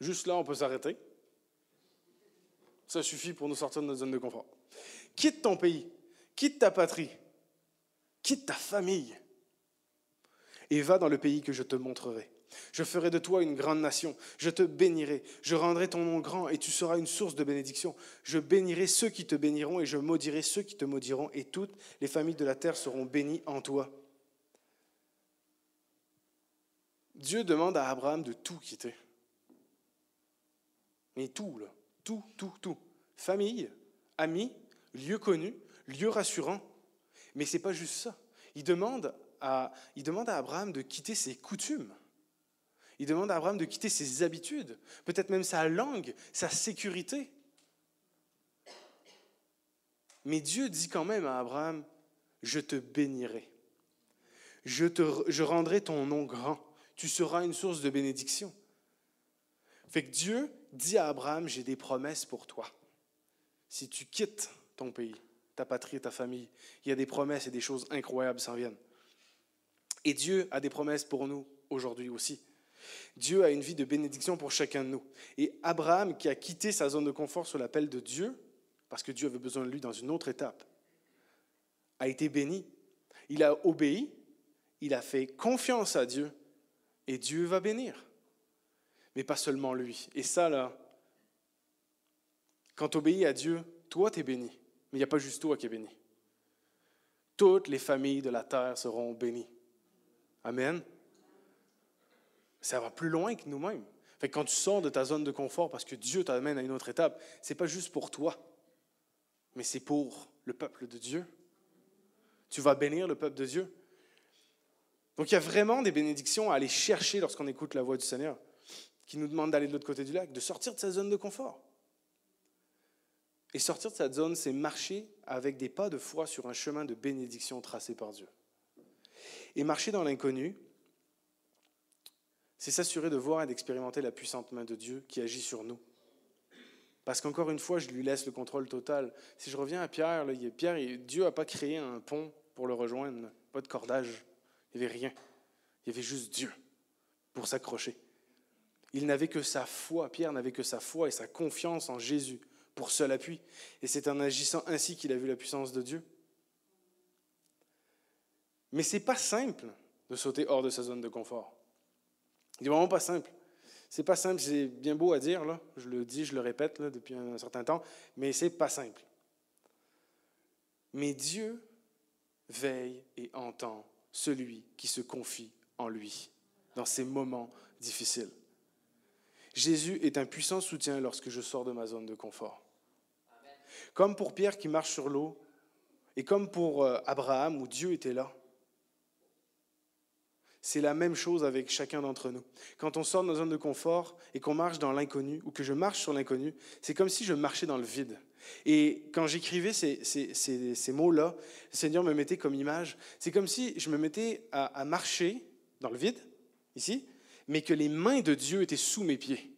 Juste là, on peut s'arrêter. Ça suffit pour nous sortir de notre zone de confort. Quitte ton pays, quitte ta patrie, quitte ta famille et va dans le pays que je te montrerai. Je ferai de toi une grande nation. Je te bénirai. Je rendrai ton nom grand et tu seras une source de bénédiction. Je bénirai ceux qui te béniront et je maudirai ceux qui te maudiront et toutes les familles de la terre seront bénies en toi. Dieu demande à Abraham de tout quitter. Mais tout, là. Tout, tout, tout. Famille, amis, lieu connu, lieu rassurant. Mais ce n'est pas juste ça. Il demande, à, Abraham de quitter ses coutumes. Il demande à Abraham de quitter ses habitudes, peut-être même sa langue, sa sécurité. Mais Dieu dit quand même à Abraham, je te bénirai. Je, te, je rendrai ton nom grand. Tu seras une source de bénédiction. Fait que Dieu dit à Abraham, j'ai des promesses pour toi. Si tu quittes ton pays, ta patrie ta famille, il y a des promesses et des choses incroyables s'en viennent. Et Dieu a des promesses pour nous aujourd'hui aussi. Dieu a une vie de bénédiction pour chacun de nous. Et Abraham, qui a quitté sa zone de confort sur l'appel de Dieu, parce que Dieu avait besoin de lui dans une autre étape, a été béni. Il a obéi, il a fait confiance à Dieu, et Dieu va bénir. Mais pas seulement lui. Et ça, là, quand tu obéis à Dieu, toi, tu es béni. Mais il n'y a pas juste toi qui es béni. Toutes les familles de la terre seront bénies. Amen ça va plus loin que nous-mêmes. Fait quand tu sors de ta zone de confort parce que Dieu t'amène à une autre étape, c'est pas juste pour toi, mais c'est pour le peuple de Dieu. Tu vas bénir le peuple de Dieu. Donc il y a vraiment des bénédictions à aller chercher lorsqu'on écoute la voix du Seigneur, qui nous demande d'aller de l'autre côté du lac, de sortir de sa zone de confort. Et sortir de cette zone, c'est marcher avec des pas de foi sur un chemin de bénédiction tracé par Dieu. Et marcher dans l'inconnu, c'est s'assurer de voir et d'expérimenter la puissante main de Dieu qui agit sur nous. Parce qu'encore une fois, je lui laisse le contrôle total. Si je reviens à Pierre, Pierre Dieu n'a pas créé un pont pour le rejoindre, pas de cordage. Il n'y avait rien. Il y avait juste Dieu pour s'accrocher. Il n'avait que sa foi, Pierre n'avait que sa foi et sa confiance en Jésus pour seul appui. Et c'est en agissant ainsi qu'il a vu la puissance de Dieu. Mais c'est pas simple de sauter hors de sa zone de confort. C'est vraiment pas simple. C'est pas simple, c'est bien beau à dire, je le dis, je le répète depuis un certain temps, mais c'est pas simple. Mais Dieu veille et entend celui qui se confie en lui dans ces moments difficiles. Jésus est un puissant soutien lorsque je sors de ma zone de confort. Comme pour Pierre qui marche sur l'eau, et comme pour euh, Abraham où Dieu était là. C'est la même chose avec chacun d'entre nous. Quand on sort de nos zones de confort et qu'on marche dans l'inconnu, ou que je marche sur l'inconnu, c'est comme si je marchais dans le vide. Et quand j'écrivais ces, mots-là, le Seigneur me mettait comme image, c'est comme si je me mettais à, à marcher dans le vide, ici, mais que les mains de Dieu étaient sous mes pieds.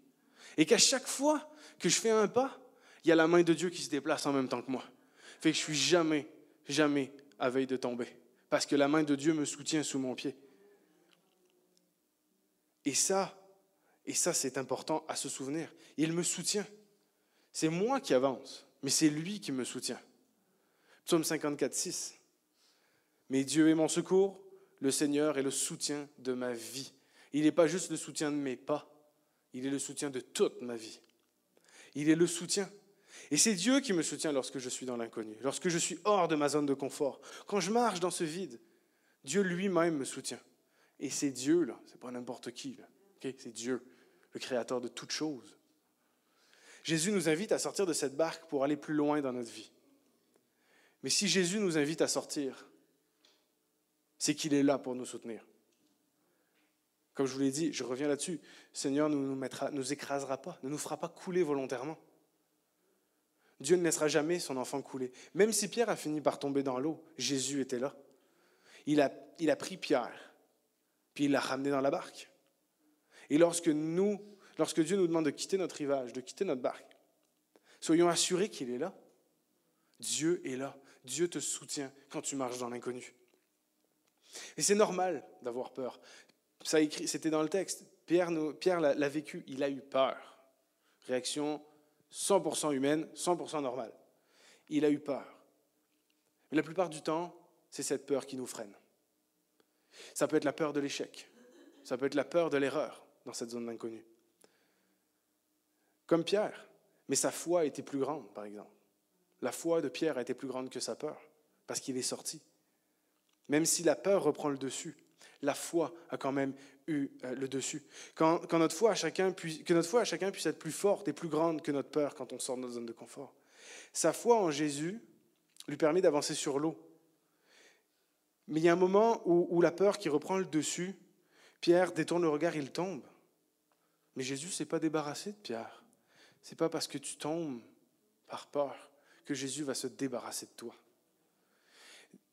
Et qu'à chaque fois que je fais un pas, il y a la main de Dieu qui se déplace en même temps que moi. Fait que je suis jamais, jamais à veille de tomber. Parce que la main de Dieu me soutient sous mon pied. Et ça, et ça c'est important à se souvenir. Il me soutient. C'est moi qui avance, mais c'est lui qui me soutient. Psaume 54, 6. Mais Dieu est mon secours, le Seigneur est le soutien de ma vie. Il n'est pas juste le soutien de mes pas, il est le soutien de toute ma vie. Il est le soutien. Et c'est Dieu qui me soutient lorsque je suis dans l'inconnu, lorsque je suis hors de ma zone de confort. Quand je marche dans ce vide, Dieu lui-même me soutient. Et c'est Dieu, là, c'est pas n'importe qui, c'est Dieu, le créateur de toutes choses. Jésus nous invite à sortir de cette barque pour aller plus loin dans notre vie. Mais si Jésus nous invite à sortir, c'est qu'il est là pour nous soutenir. Comme je vous l'ai dit, je reviens là-dessus. Seigneur ne nous, nous écrasera pas, ne nous fera pas couler volontairement. Dieu ne laissera jamais son enfant couler. Même si Pierre a fini par tomber dans l'eau, Jésus était là. Il a, il a pris Pierre, puis il l'a ramené dans la barque. Et lorsque nous, lorsque Dieu nous demande de quitter notre rivage, de quitter notre barque, soyons assurés qu'il est là. Dieu est là. Dieu te soutient quand tu marches dans l'inconnu. Et c'est normal d'avoir peur. Ça écrit, c'était dans le texte. Pierre, Pierre l'a vécu, il a eu peur. Réaction 100% humaine, 100% normale. Il a eu peur. Mais la plupart du temps, c'est cette peur qui nous freine. Ça peut être la peur de l'échec. Ça peut être la peur de l'erreur dans cette zone d'inconnu. Comme Pierre. Mais sa foi était plus grande, par exemple. La foi de Pierre a été plus grande que sa peur, parce qu'il est sorti. Même si la peur reprend le dessus, la foi a quand même eu euh, le dessus. Quand, notre foi à chacun puisse, que notre foi à chacun puisse être plus forte et plus grande que notre peur quand on sort de notre zone de confort. Sa foi en Jésus lui permet d'avancer sur l'eau. Mais il y a un moment où, la peur qui reprend le dessus, Pierre détourne le regard, il tombe. Mais Jésus s'est pas débarrassé de Pierre. C'est pas parce que tu tombes par peur que Jésus va se débarrasser de toi.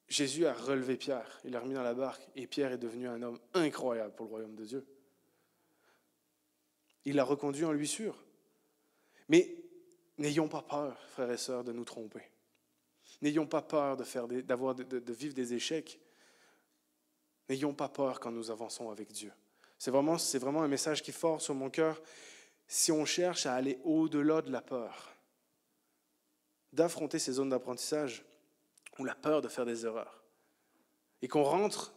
Jésus a relevé Pierre, il l'a remis dans la barque, et Pierre est devenu un homme incroyable pour le royaume de Dieu. Il l'a reconduit en lui sûr. Mais n'ayons pas peur, frères et sœurs, de nous tromper. N'ayons pas peur de, faire d'avoir, de, vivre des échecs. N'ayons pas peur quand nous avançons avec Dieu. C'est vraiment, c'est vraiment un message qui est fort sur mon cœur. Si on cherche à aller au-delà de la peur, d'affronter ces zones d'apprentissage, ou la peur de faire des erreurs. Et qu'on rentre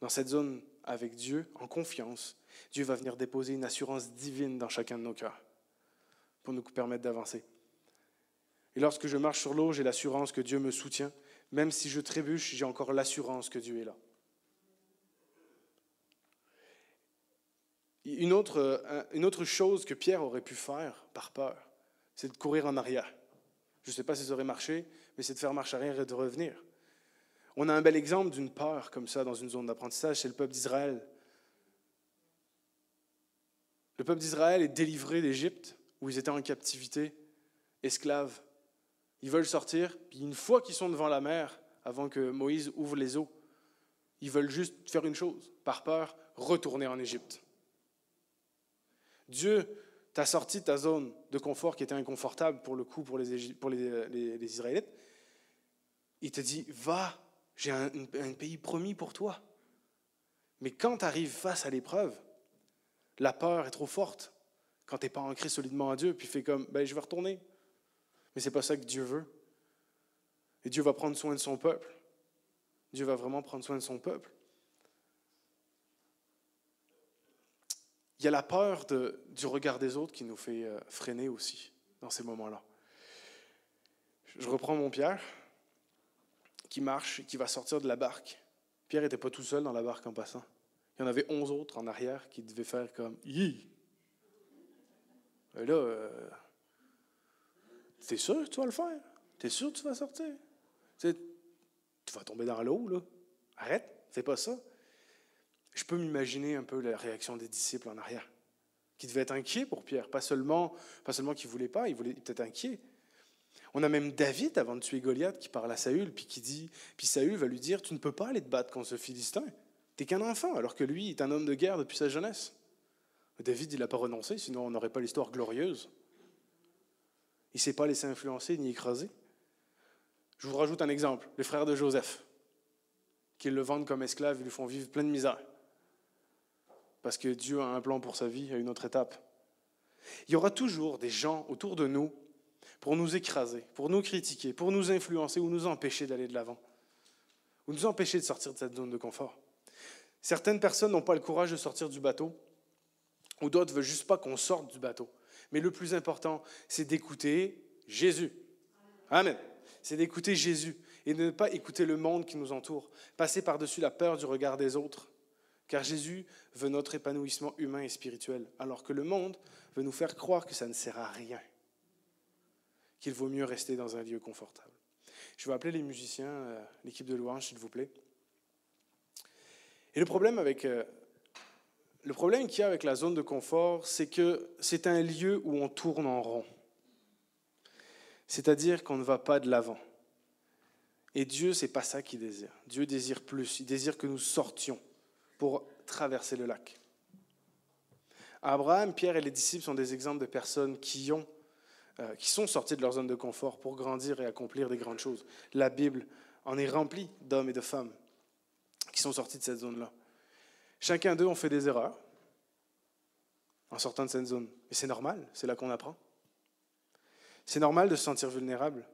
dans cette zone avec Dieu en confiance, Dieu va venir déposer une assurance divine dans chacun de nos cœurs pour nous permettre d'avancer. Et lorsque je marche sur l'eau, j'ai l'assurance que Dieu me soutient. Même si je trébuche, j'ai encore l'assurance que Dieu est là. Une autre, euh, une autre chose que Pierre aurait pu faire par peur, c'est de courir en arrière. Je ne sais pas si ça aurait marché, mais c'est de faire marche arrière et de revenir. On a un bel exemple d'une peur comme ça dans une zone d'apprentissage, c'est le peuple d'Israël. Le peuple d'Israël est délivré d'Égypte, où ils étaient en captivité, esclaves. Ils veulent sortir, puis une fois qu'ils sont devant la mer, avant que Moïse ouvre les eaux, ils veulent juste faire une chose, par peur, retourner en Égypte. Dieu t'a sorti de ta zone de confort qui était inconfortable pour le coup pour les, Israélites, il te dit, va, j'ai un, pays promis pour toi. Mais quand tu arrives face à l'épreuve, la peur est trop forte. Quand tu n'es pas ancré solidement à Dieu, puis fais comme, ben, je vais retourner. Mais c'est pas ça que Dieu veut. Et Dieu va prendre soin de son peuple. Dieu va vraiment prendre soin de son peuple. Il y a la peur du regard des autres qui nous fait euh, freiner aussi dans ces moments-là. Je reprends mon Pierre qui marche qui va sortir de la barque. Pierre n'était pas tout seul dans la barque en passant. Il y en avait onze autres en arrière qui devaient faire comme Yi. Et là, euh, t'es sûr que tu vas le faire? T'es sûr que tu vas sortir? Tu vas tomber dans l'eau, là. Arrête, fais pas ça. Je peux m'imaginer un peu la réaction des disciples en arrière, qui devaient être inquiets pour Pierre, pas seulement, pas seulement qu'il ne voulait pas, il voulait peut-être inquiet. On a même David, avant de tuer Goliath, qui parle à Saül, puis qui dit, puis Saül va lui dire, tu ne peux pas aller te battre contre ce Philistin. T'es qu'un enfant, alors que lui est un homme de guerre depuis sa jeunesse. David, il n'a pas renoncé, sinon on n'aurait pas l'histoire glorieuse. Il ne s'est pas laissé influencer ni écraser. Je vous rajoute un exemple, les frères de Joseph, qui le vendent comme esclave et lui font vivre plein de misère. Parce que Dieu a un plan pour sa vie à une autre étape. Il y aura toujours des gens autour de nous pour nous écraser, pour nous critiquer, pour nous influencer ou nous empêcher d'aller de l'avant, ou nous empêcher de sortir de cette zone de confort. Certaines personnes n'ont pas le courage de sortir du bateau, ou d'autres ne veulent juste pas qu'on sorte du bateau. Mais le plus important, c'est d'écouter Jésus. Amen. C'est d'écouter Jésus et de ne pas écouter le monde qui nous entoure, passer par-dessus la peur du regard des autres. Car Jésus veut notre épanouissement humain et spirituel, alors que le monde veut nous faire croire que ça ne sert à rien, qu'il vaut mieux rester dans un lieu confortable. Je vais appeler les musiciens, euh, l'équipe de louange, s'il vous plaît. Et le problème avec euh, le problème qu'il y a avec la zone de confort, c'est que c'est un lieu où on tourne en rond. C'est-à-dire qu'on ne va pas de l'avant. Et Dieu, c'est pas ça qu'il désire. Dieu désire plus. Il désire que nous sortions pour traverser le lac. Abraham, Pierre et les disciples sont des exemples de personnes qui, ont, euh, qui sont sorties de leur zone de confort pour grandir et accomplir des grandes choses. La Bible en est remplie d'hommes et de femmes qui sont sortis de cette zone-là. Chacun d'eux ont fait des erreurs en sortant de cette zone. Mais c'est normal, c'est là qu'on apprend. C'est normal de se sentir vulnérable.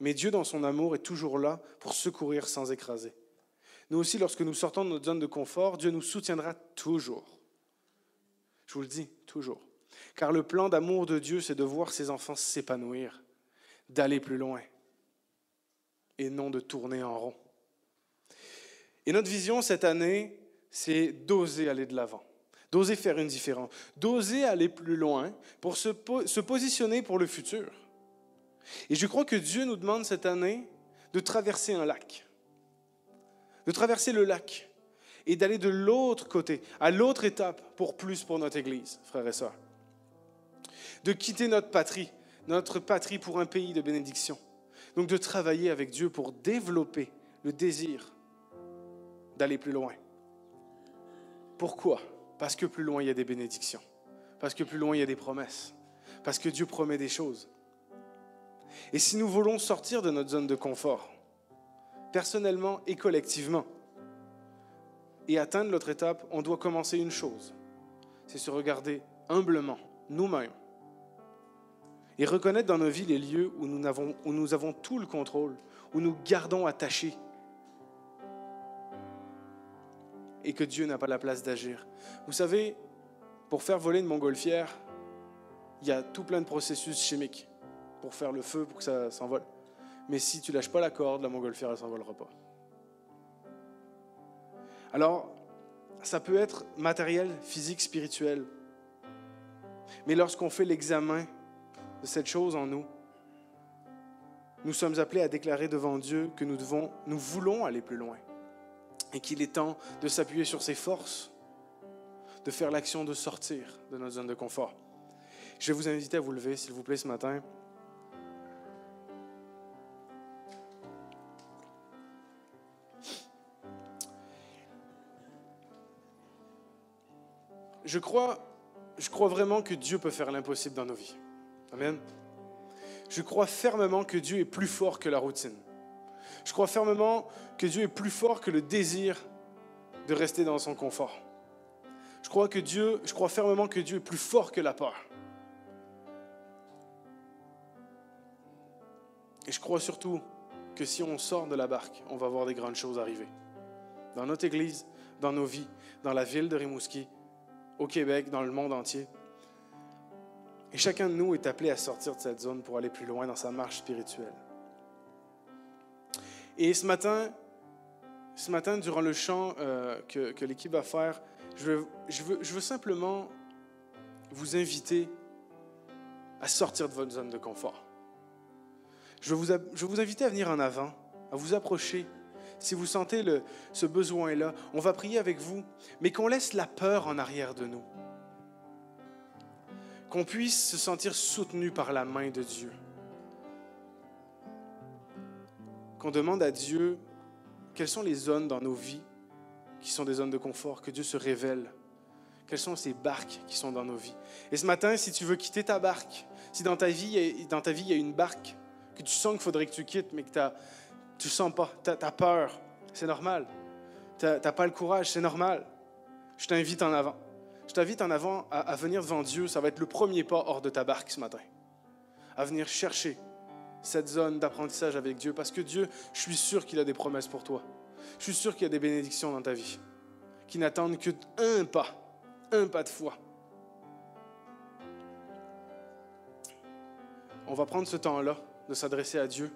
Mais Dieu, dans son amour, est toujours là pour secourir sans écraser. Nous aussi, lorsque nous sortons de notre zone de confort, Dieu nous soutiendra toujours. Je vous le dis, toujours. Car le plan d'amour de Dieu, c'est de voir ses enfants s'épanouir, d'aller plus loin, et non de tourner en rond. Et notre vision cette année, c'est d'oser aller de l'avant, d'oser faire une différence, d'oser aller plus loin pour se, se positionner pour le futur. Et je crois que Dieu nous demande cette année de traverser un lac, de traverser le lac et d'aller de l'autre côté, à l'autre étape pour plus pour notre Église, frères et sœurs. De quitter notre patrie, notre patrie pour un pays de bénédiction. Donc de travailler avec Dieu pour développer le désir d'aller plus loin. Pourquoi? Parce que plus loin, il y a des bénédictions. Parce que plus loin, il y a des promesses. Parce que Dieu promet des choses. Et si nous voulons sortir de notre zone de confort, personnellement et collectivement, et atteindre l'autre étape, on doit commencer une chose. C'est se regarder humblement, nous-mêmes, et reconnaître dans nos vies les lieux où nous, avons, où nous avons tout le contrôle, où nous gardons attachés et que Dieu n'a pas la place d'agir. Vous savez, pour faire voler une montgolfière, il y a tout plein de processus chimiques pour faire le feu, pour que ça s'envole. Mais si tu lâches pas la corde, la montgolfière, elle s'envolera pas. Alors, ça peut être matériel, physique, spirituel. Mais lorsqu'on fait l'examen de cette chose en nous, nous sommes appelés à déclarer devant Dieu que nous devons, nous voulons aller plus loin et qu'il est temps de s'appuyer sur ses forces, de faire l'action de sortir de notre zone de confort. Je vais vous inviter à vous lever, s'il vous plaît, ce matin. Je crois, je crois vraiment que Dieu peut faire l'impossible dans nos vies. Amen. Je crois fermement que Dieu est plus fort que la routine. Je crois fermement que Dieu est plus fort que le désir de rester dans son confort. Je crois que Dieu, je crois fermement que Dieu est plus fort que la peur. Et je crois surtout que si on sort de la barque, on va voir des grandes choses arriver. Dans notre Église, dans nos vies, dans la ville de Rimouski, au Québec, dans le monde entier. Et chacun de nous est appelé à sortir de cette zone pour aller plus loin dans sa marche spirituelle. Et ce matin, ce matin durant le chant euh, que, l'équipe va faire, je veux, simplement vous inviter à sortir de votre zone de confort. Je vous, je veux vous inviter à venir en avant, à vous approcher. Si vous sentez le, ce besoin-là, on va prier avec vous, mais qu'on laisse la peur en arrière de nous. Qu'on puisse se sentir soutenu par la main de Dieu. Qu'on demande à Dieu quelles sont les zones dans nos vies qui sont des zones de confort, que Dieu se révèle. Quelles sont ces barques qui sont dans nos vies. Et ce matin, si tu veux quitter ta barque, si dans ta vie, dans ta vie il y a une barque que tu sens qu'il faudrait que tu quittes, mais que tu ne sens pas, tu as, peur, c'est normal. Tu n'as pas le courage, c'est normal. Je t'invite en avant. Je t'invite en avant à, à, venir devant Dieu. Ça va être le premier pas hors de ta barque ce matin. À venir chercher cette zone d'apprentissage avec Dieu. Parce que Dieu, je suis sûr qu'il a des promesses pour toi. Je suis sûr qu'il y a des bénédictions dans ta vie qui n'attendent que un pas, un pas de foi. On va prendre ce temps-là de s'adresser à Dieu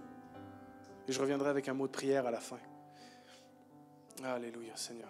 et je reviendrai avec un mot de prière à la fin. Alléluia, Seigneur.